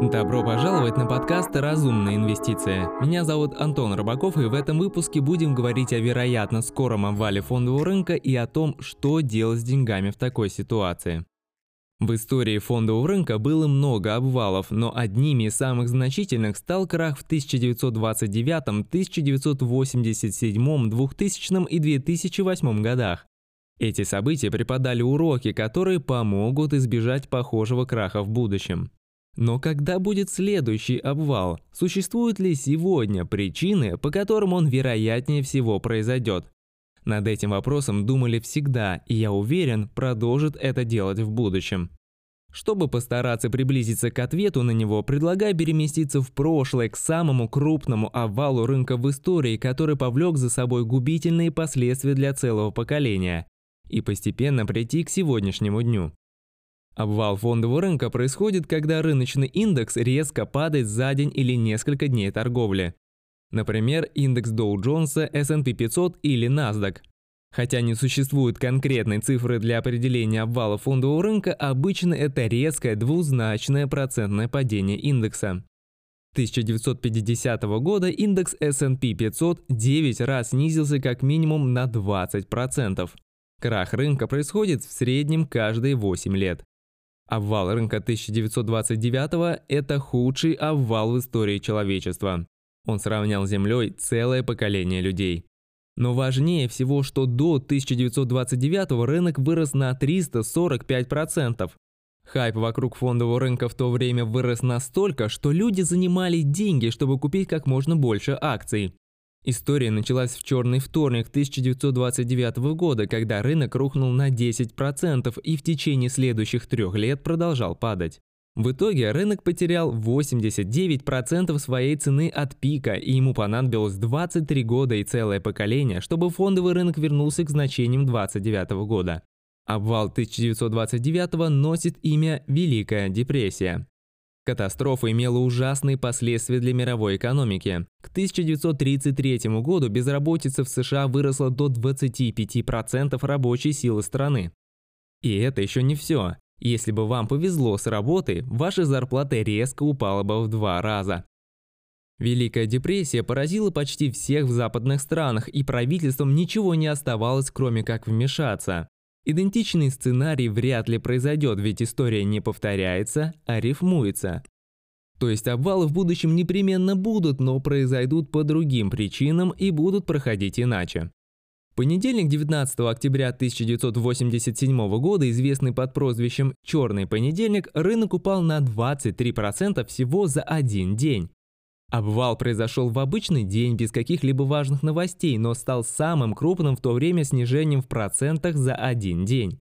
Добро пожаловать на подкаст «Разумная инвестиция». Меня зовут Антон Рыбаков, и в этом выпуске будем говорить о вероятно скором обвале фондового рынка и о том, что делать с деньгами в такой ситуации. В истории фондового рынка было много обвалов, но одними из самых значительных стал крах в 1929, 1987, 2000 и 2008 годах. Эти события преподали уроки, которые помогут избежать похожего краха в будущем. Но когда будет следующий обвал? Существуют ли сегодня причины, по которым он вероятнее всего произойдет? Над этим вопросом думали всегда, и я уверен, продолжат это делать в будущем. Чтобы постараться приблизиться к ответу на него, предлагаю переместиться в прошлое к самому крупному обвалу рынка в истории, который повлек за собой губительные последствия для целого поколения, и постепенно прийти к сегодняшнему дню. Обвал фондового рынка происходит, когда рыночный индекс резко падает за день или несколько дней торговли. Например, индекс Dow Jones, S&P 500 или NASDAQ. Хотя не существует конкретной цифры для определения обвала фондового рынка, обычно это резкое двузначное процентное падение индекса. 1950 года индекс S&P 500 9 раз снизился как минимум на 20%. Крах рынка происходит в среднем каждые 8 лет. Обвал рынка 1929 – это худший обвал в истории человечества. Он сравнял с Землей целое поколение людей. Но важнее всего, что до 1929 рынок вырос на 345%. Хайп вокруг фондового рынка в то время вырос настолько, что люди занимали деньги, чтобы купить как можно больше акций. История началась в черный вторник 1929 года, когда рынок рухнул на 10% и в течение следующих трех лет продолжал падать. В итоге рынок потерял 89% своей цены от пика, и ему понадобилось 23 года и целое поколение, чтобы фондовый рынок вернулся к значениям 29 года. Обвал 1929 носит имя Великая депрессия. Катастрофа имела ужасные последствия для мировой экономики. К 1933 году безработица в США выросла до 25% рабочей силы страны. И это еще не все. Если бы вам повезло с работой, ваша зарплата резко упала бы в два раза. Великая депрессия поразила почти всех в западных странах, и правительствам ничего не оставалось, кроме как вмешаться. Идентичный сценарий вряд ли произойдет, ведь история не повторяется, а рифмуется. То есть обвалы в будущем непременно будут, но произойдут по другим причинам и будут проходить иначе. Понедельник 19 октября 1987 года, известный под прозвищем «Черный понедельник», рынок упал на 23% всего за один день. Обвал произошел в обычный день без каких-либо важных новостей, но стал самым крупным в то время снижением в процентах за один день.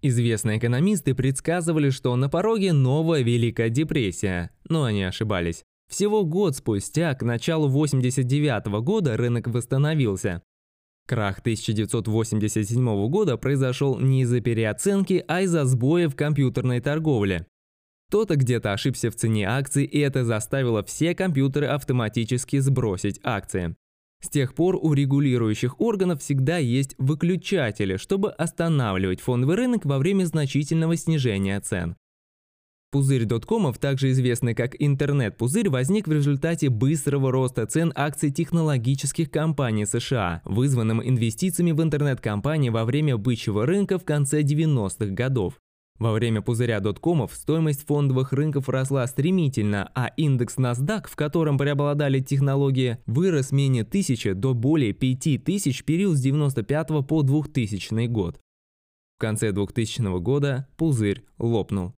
Известные экономисты предсказывали, что на пороге новая Великая депрессия, но они ошибались. Всего год спустя, к началу 89 года, рынок восстановился. Крах 1987 года произошел не из-за переоценки, а из-за сбоя в компьютерной торговле. Кто-то где-то ошибся в цене акций, и это заставило все компьютеры автоматически сбросить акции. С тех пор у регулирующих органов всегда есть выключатели, чтобы останавливать фондовый рынок во время значительного снижения цен. Пузырь доткомов, также известный как интернет-пузырь, возник в результате быстрого роста цен акций технологических компаний США, вызванным инвестициями в интернет-компании во время бычьего рынка в конце 90-х годов. Во время пузыря доткомов стоимость фондовых рынков росла стремительно, а индекс NASDAQ, в котором преобладали технологии, вырос менее тысячи до более 5000 в период с 95 по 2000 год. В конце 2000 года пузырь лопнул.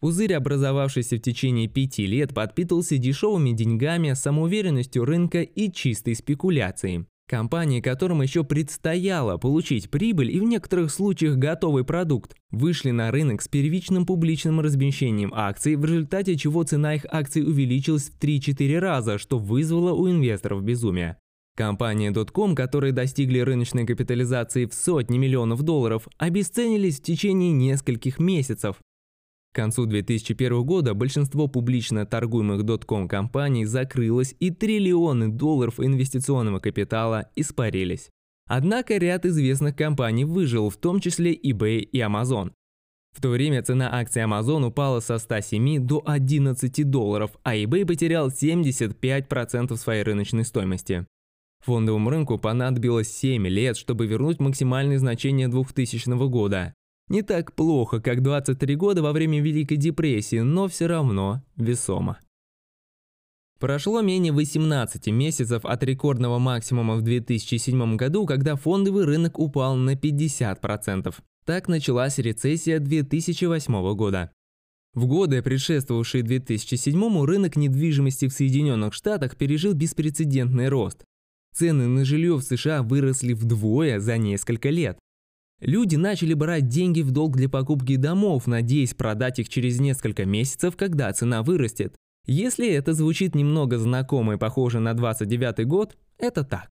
Пузырь, образовавшийся в течение пяти лет, подпитывался дешевыми деньгами, самоуверенностью рынка и чистой спекуляцией. Компании, которым еще предстояло получить прибыль и в некоторых случаях готовый продукт, вышли на рынок с первичным публичным размещением акций, в результате чего цена их акций увеличилась в 3-4 раза, что вызвало у инвесторов безумие. Компании Dotcom, которые достигли рыночной капитализации в сотни миллионов долларов, обесценились в течение нескольких месяцев, к концу 2001 года большинство публично торгуемых дотком компаний закрылось и триллионы долларов инвестиционного капитала испарились. Однако ряд известных компаний выжил, в том числе eBay и Amazon. В то время цена акций Amazon упала со 107 до 11 долларов, а eBay потерял 75% своей рыночной стоимости. Фондовому рынку понадобилось 7 лет, чтобы вернуть максимальные значения 2000 года. Не так плохо, как 23 года во время Великой депрессии, но все равно весомо. Прошло менее 18 месяцев от рекордного максимума в 2007 году, когда фондовый рынок упал на 50%. Так началась рецессия 2008 года. В годы, предшествовавшие 2007 рынок недвижимости в Соединенных Штатах пережил беспрецедентный рост. Цены на жилье в США выросли вдвое за несколько лет. Люди начали брать деньги в долг для покупки домов, надеясь продать их через несколько месяцев, когда цена вырастет. Если это звучит немного знакомо и похоже на 29 год, это так.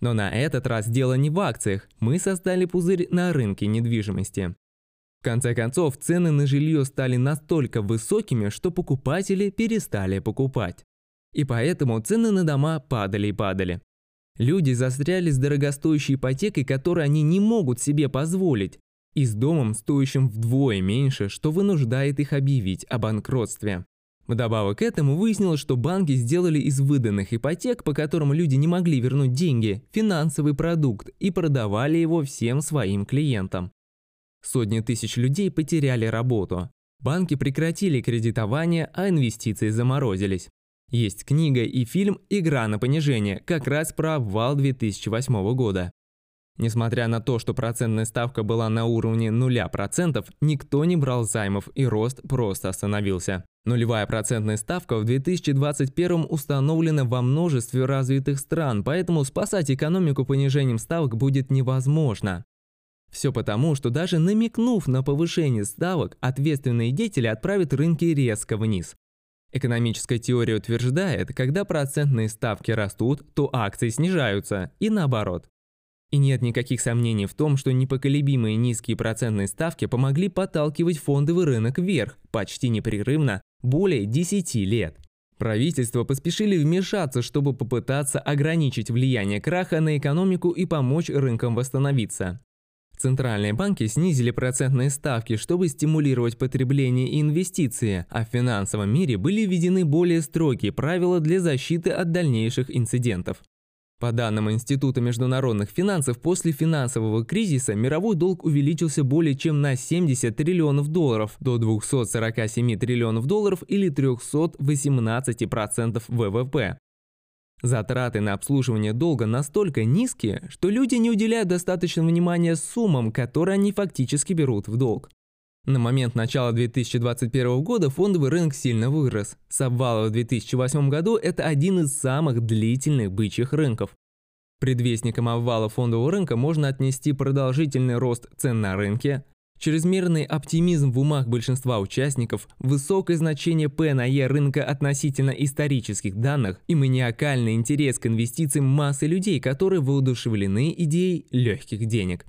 Но на этот раз дело не в акциях, мы создали пузырь на рынке недвижимости. В конце концов, цены на жилье стали настолько высокими, что покупатели перестали покупать. И поэтому цены на дома падали и падали. Люди застряли с дорогостоящей ипотекой, которую они не могут себе позволить, и с домом, стоящим вдвое меньше, что вынуждает их объявить о банкротстве. Вдобавок к этому выяснилось, что банки сделали из выданных ипотек, по которым люди не могли вернуть деньги, финансовый продукт и продавали его всем своим клиентам. Сотни тысяч людей потеряли работу. Банки прекратили кредитование, а инвестиции заморозились. Есть книга и фильм «Игра на понижение» как раз про обвал 2008 года. Несмотря на то, что процентная ставка была на уровне 0%, никто не брал займов и рост просто остановился. Нулевая процентная ставка в 2021 установлена во множестве развитых стран, поэтому спасать экономику понижением ставок будет невозможно. Все потому, что даже намекнув на повышение ставок, ответственные деятели отправят рынки резко вниз. Экономическая теория утверждает, когда процентные ставки растут, то акции снижаются, и наоборот. И нет никаких сомнений в том, что непоколебимые низкие процентные ставки помогли подталкивать фондовый рынок вверх почти непрерывно более 10 лет. Правительства поспешили вмешаться, чтобы попытаться ограничить влияние краха на экономику и помочь рынкам восстановиться. Центральные банки снизили процентные ставки, чтобы стимулировать потребление и инвестиции, а в финансовом мире были введены более строгие правила для защиты от дальнейших инцидентов. По данным Института международных финансов, после финансового кризиса мировой долг увеличился более чем на 70 триллионов долларов до 247 триллионов долларов или 318% ВВП. Затраты на обслуживание долга настолько низкие, что люди не уделяют достаточно внимания суммам, которые они фактически берут в долг. На момент начала 2021 года фондовый рынок сильно вырос. С обвала в 2008 году это один из самых длительных бычьих рынков. Предвестником обвала фондового рынка можно отнести продолжительный рост цен на рынке, чрезмерный оптимизм в умах большинства участников, высокое значение P на E рынка относительно исторических данных и маниакальный интерес к инвестициям массы людей, которые воодушевлены идеей легких денег.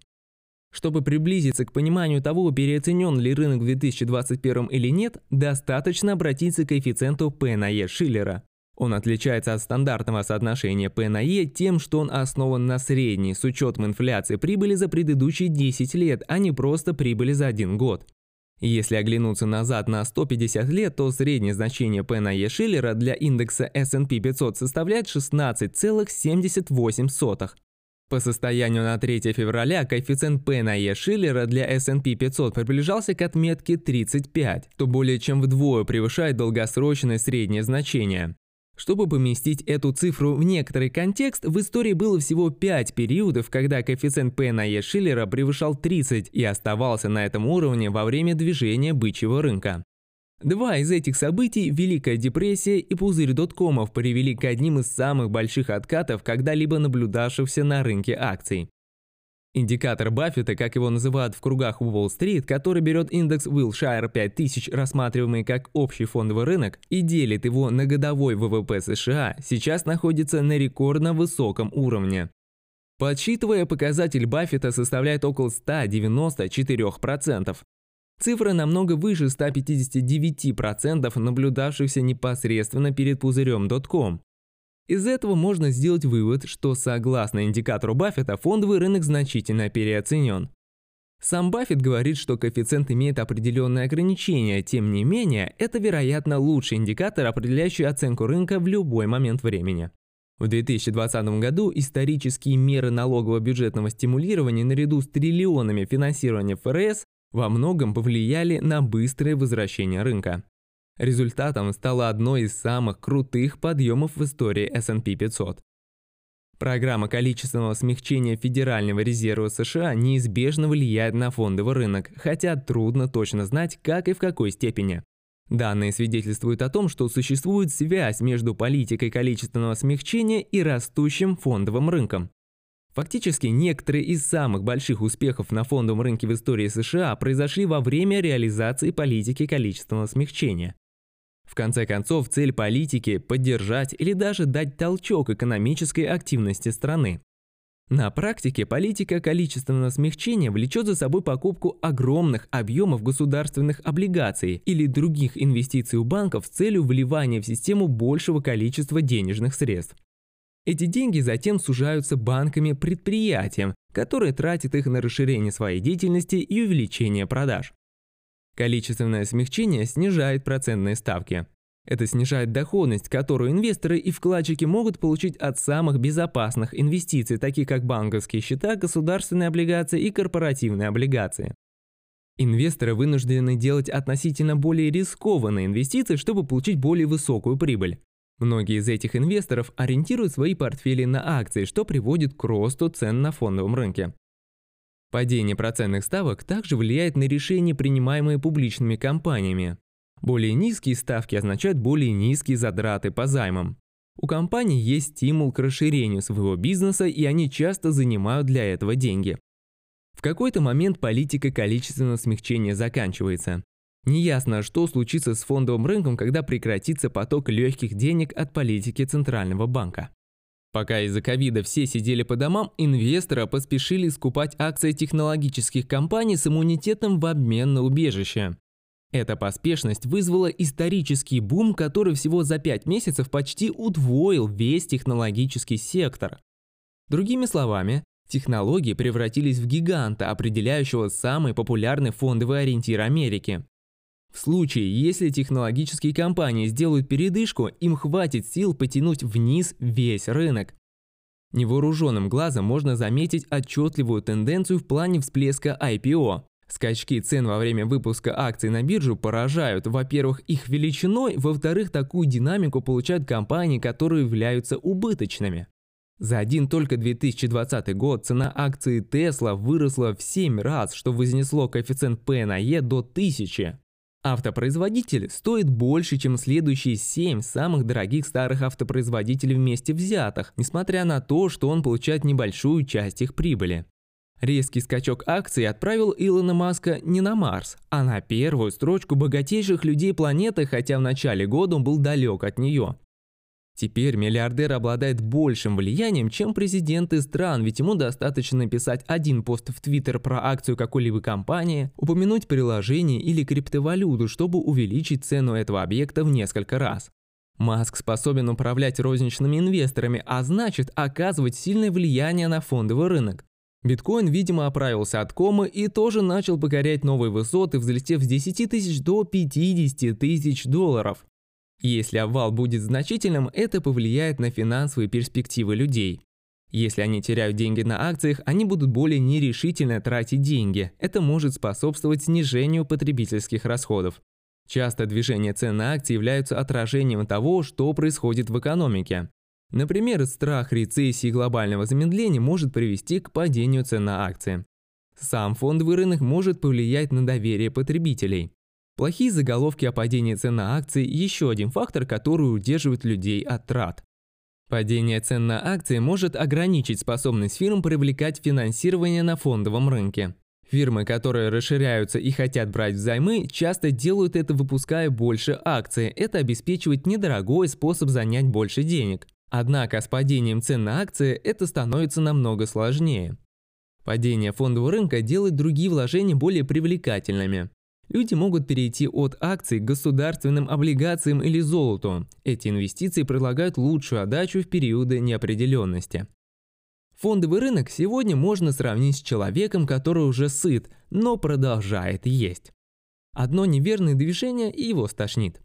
Чтобы приблизиться к пониманию того, переоценен ли рынок в 2021 или нет, достаточно обратиться к коэффициенту P на E Шиллера. Он отличается от стандартного соотношения P на E тем, что он основан на средней с учетом инфляции прибыли за предыдущие 10 лет, а не просто прибыли за один год. Если оглянуться назад на 150 лет, то среднее значение P на E Шиллера для индекса S&P 500 составляет 16,78. По состоянию на 3 февраля коэффициент P на E Шиллера для S&P 500 приближался к отметке 35, что более чем вдвое превышает долгосрочное среднее значение. Чтобы поместить эту цифру в некоторый контекст, в истории было всего 5 периодов, когда коэффициент P на E Шиллера превышал 30 и оставался на этом уровне во время движения бычьего рынка. Два из этих событий, Великая депрессия и пузырь доткомов, привели к одним из самых больших откатов, когда-либо наблюдавшихся на рынке акций. Индикатор Баффета, как его называют в кругах Уолл-стрит, который берет индекс Wilshire 5000, рассматриваемый как общий фондовый рынок, и делит его на годовой ВВП США, сейчас находится на рекордно высоком уровне. Подсчитывая показатель Баффета составляет около 194%. Цифра намного выше 159%, наблюдавшихся непосредственно перед пузырем .com. Из этого можно сделать вывод, что согласно индикатору Баффета фондовый рынок значительно переоценен. Сам Баффет говорит, что коэффициент имеет определенные ограничения, тем не менее, это, вероятно, лучший индикатор, определяющий оценку рынка в любой момент времени. В 2020 году исторические меры налогового бюджетного стимулирования наряду с триллионами финансирования ФРС во многом повлияли на быстрое возвращение рынка. Результатом стало одно из самых крутых подъемов в истории S&P 500. Программа количественного смягчения Федерального резерва США неизбежно влияет на фондовый рынок, хотя трудно точно знать, как и в какой степени. Данные свидетельствуют о том, что существует связь между политикой количественного смягчения и растущим фондовым рынком. Фактически, некоторые из самых больших успехов на фондовом рынке в истории США произошли во время реализации политики количественного смягчения. В конце концов, цель политики – поддержать или даже дать толчок экономической активности страны. На практике политика количественного смягчения влечет за собой покупку огромных объемов государственных облигаций или других инвестиций у банков с целью вливания в систему большего количества денежных средств. Эти деньги затем сужаются банками-предприятиям, которые тратят их на расширение своей деятельности и увеличение продаж. Количественное смягчение снижает процентные ставки. Это снижает доходность, которую инвесторы и вкладчики могут получить от самых безопасных инвестиций, таких как банковские счета, государственные облигации и корпоративные облигации. Инвесторы вынуждены делать относительно более рискованные инвестиции, чтобы получить более высокую прибыль. Многие из этих инвесторов ориентируют свои портфели на акции, что приводит к росту цен на фондовом рынке. Падение процентных ставок также влияет на решения, принимаемые публичными компаниями. Более низкие ставки означают более низкие затраты по займам. У компаний есть стимул к расширению своего бизнеса, и они часто занимают для этого деньги. В какой-то момент политика количественного смягчения заканчивается. Неясно, что случится с фондовым рынком, когда прекратится поток легких денег от политики Центрального банка. Пока из-за ковида все сидели по домам, инвесторы поспешили скупать акции технологических компаний с иммунитетом в обмен на убежище. Эта поспешность вызвала исторический бум, который всего за 5 месяцев почти удвоил весь технологический сектор. Другими словами, технологии превратились в гиганта, определяющего самый популярный фондовый ориентир Америки. В случае, если технологические компании сделают передышку, им хватит сил потянуть вниз весь рынок. Невооруженным глазом можно заметить отчетливую тенденцию в плане всплеска IPO. Скачки цен во время выпуска акций на биржу поражают, во-первых, их величиной, во-вторых, такую динамику получают компании, которые являются убыточными. За один только 2020 год цена акции Tesla выросла в 7 раз, что вознесло коэффициент P на E до 1000. Автопроизводитель стоит больше, чем следующие 7 самых дорогих старых автопроизводителей вместе взятых, несмотря на то, что он получает небольшую часть их прибыли. Резкий скачок акций отправил Илона Маска не на Марс, а на первую строчку богатейших людей планеты, хотя в начале года он был далек от нее. Теперь миллиардер обладает большим влиянием, чем президенты стран, ведь ему достаточно написать один пост в Твиттер про акцию какой-либо компании, упомянуть приложение или криптовалюту, чтобы увеличить цену этого объекта в несколько раз. Маск способен управлять розничными инвесторами, а значит оказывать сильное влияние на фондовый рынок. Биткоин, видимо, оправился от комы и тоже начал покорять новые высоты, взлетев с 10 тысяч до 50 тысяч долларов. Если обвал будет значительным, это повлияет на финансовые перспективы людей. Если они теряют деньги на акциях, они будут более нерешительно тратить деньги. Это может способствовать снижению потребительских расходов. Часто движения цен на акции являются отражением того, что происходит в экономике. Например, страх рецессии и глобального замедления может привести к падению цен на акции. Сам фондовый рынок может повлиять на доверие потребителей. Плохие заголовки о падении цен на акции – еще один фактор, который удерживает людей от трат. Падение цен на акции может ограничить способность фирм привлекать финансирование на фондовом рынке. Фирмы, которые расширяются и хотят брать взаймы, часто делают это выпуская больше акций. Это обеспечивает недорогой способ занять больше денег. Однако с падением цен на акции это становится намного сложнее. Падение фондового рынка делает другие вложения более привлекательными. Люди могут перейти от акций к государственным облигациям или золоту. Эти инвестиции предлагают лучшую отдачу в периоды неопределенности. Фондовый рынок сегодня можно сравнить с человеком, который уже сыт, но продолжает есть. Одно неверное движение и его стошнит.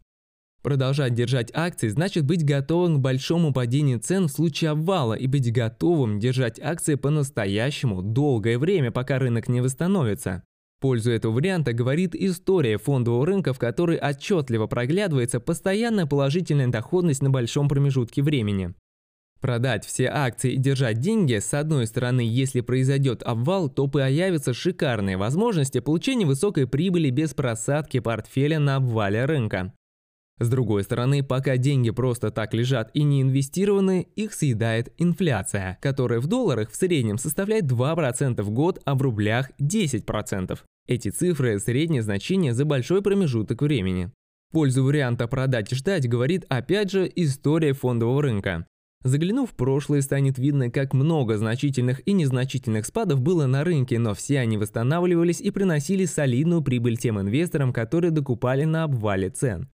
Продолжать держать акции значит быть готовым к большому падению цен в случае обвала и быть готовым держать акции по-настоящему долгое время, пока рынок не восстановится. Пользу этого варианта говорит история фондового рынка, в которой отчетливо проглядывается постоянная положительная доходность на большом промежутке времени. Продать все акции и держать деньги, с одной стороны, если произойдет обвал, то появятся шикарные возможности получения высокой прибыли без просадки портфеля на обвале рынка. С другой стороны, пока деньги просто так лежат и не инвестированы, их съедает инфляция, которая в долларах в среднем составляет 2% в год, а в рублях 10%. Эти цифры – среднее значение за большой промежуток времени. В пользу варианта продать и ждать говорит опять же история фондового рынка. Заглянув в прошлое, станет видно, как много значительных и незначительных спадов было на рынке, но все они восстанавливались и приносили солидную прибыль тем инвесторам, которые докупали на обвале цен.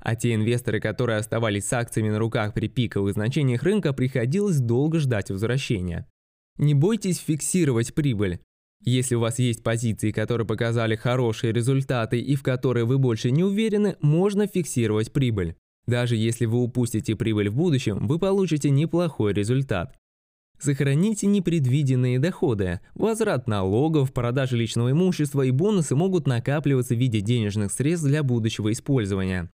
А те инвесторы, которые оставались с акциями на руках при пиковых значениях рынка, приходилось долго ждать возвращения. Не бойтесь фиксировать прибыль. Если у вас есть позиции, которые показали хорошие результаты и в которые вы больше не уверены, можно фиксировать прибыль. Даже если вы упустите прибыль в будущем, вы получите неплохой результат. Сохраните непредвиденные доходы. Возврат налогов, продажа личного имущества и бонусы могут накапливаться в виде денежных средств для будущего использования.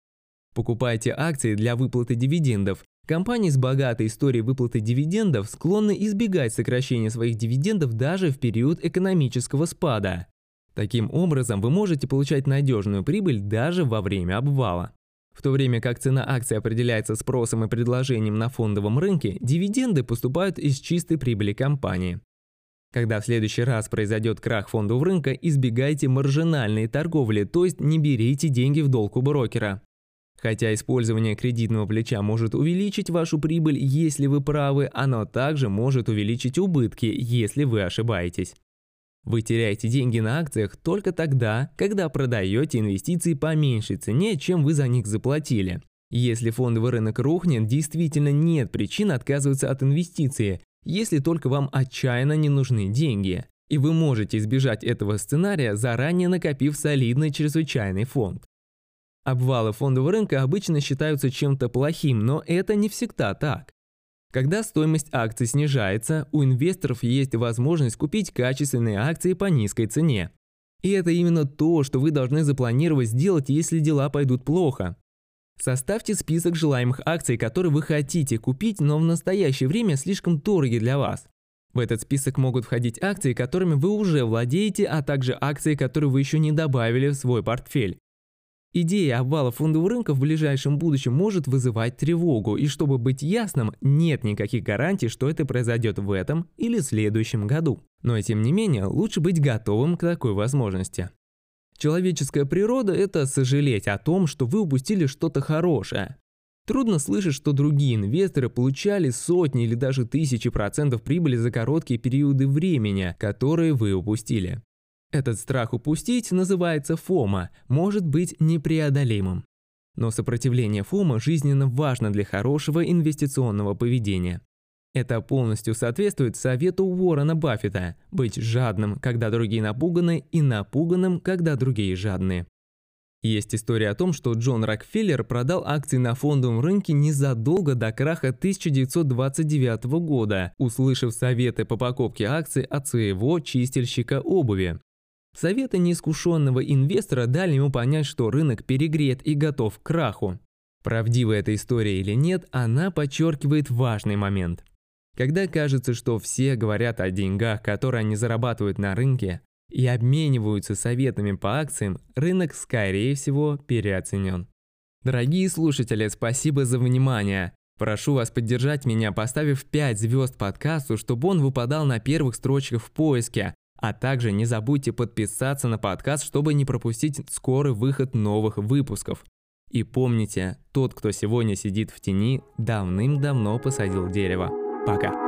Покупайте акции для выплаты дивидендов. Компании с богатой историей выплаты дивидендов склонны избегать сокращения своих дивидендов даже в период экономического спада. Таким образом, вы можете получать надежную прибыль даже во время обвала. В то время как цена акций определяется спросом и предложением на фондовом рынке, дивиденды поступают из чистой прибыли компании. Когда в следующий раз произойдет крах фондового рынка, избегайте маржинальной торговли, то есть не берите деньги в долг у брокера. Хотя использование кредитного плеча может увеличить вашу прибыль, если вы правы, оно также может увеличить убытки, если вы ошибаетесь. Вы теряете деньги на акциях только тогда, когда продаете инвестиции по меньшей цене, чем вы за них заплатили. Если фондовый рынок рухнет, действительно нет причин отказываться от инвестиции, если только вам отчаянно не нужны деньги. И вы можете избежать этого сценария, заранее накопив солидный чрезвычайный фонд. Обвалы фондового рынка обычно считаются чем-то плохим, но это не всегда так. Когда стоимость акций снижается, у инвесторов есть возможность купить качественные акции по низкой цене. И это именно то, что вы должны запланировать сделать, если дела пойдут плохо. Составьте список желаемых акций, которые вы хотите купить, но в настоящее время слишком дороги для вас. В этот список могут входить акции, которыми вы уже владеете, а также акции, которые вы еще не добавили в свой портфель. Идея обвала фондового рынка в ближайшем будущем может вызывать тревогу, и чтобы быть ясным, нет никаких гарантий, что это произойдет в этом или следующем году. Но тем не менее, лучше быть готовым к такой возможности. Человеческая природа – это сожалеть о том, что вы упустили что-то хорошее. Трудно слышать, что другие инвесторы получали сотни или даже тысячи процентов прибыли за короткие периоды времени, которые вы упустили. Этот страх упустить называется ФОМа, может быть непреодолимым. Но сопротивление ФОМа жизненно важно для хорошего инвестиционного поведения. Это полностью соответствует совету Уоррена Баффета – быть жадным, когда другие напуганы, и напуганным, когда другие жадные. Есть история о том, что Джон Рокфеллер продал акции на фондовом рынке незадолго до краха 1929 года, услышав советы по покупке акций от своего чистильщика обуви. Советы неискушенного инвестора дали ему понять, что рынок перегрет и готов к краху. Правдива эта история или нет, она подчеркивает важный момент. Когда кажется, что все говорят о деньгах, которые они зарабатывают на рынке, и обмениваются советами по акциям, рынок, скорее всего, переоценен. Дорогие слушатели, спасибо за внимание. Прошу вас поддержать меня, поставив 5 звезд подкасту, чтобы он выпадал на первых строчках в поиске, а также не забудьте подписаться на подкаст, чтобы не пропустить скорый выход новых выпусков. И помните, тот, кто сегодня сидит в тени, давным-давно посадил дерево. Пока.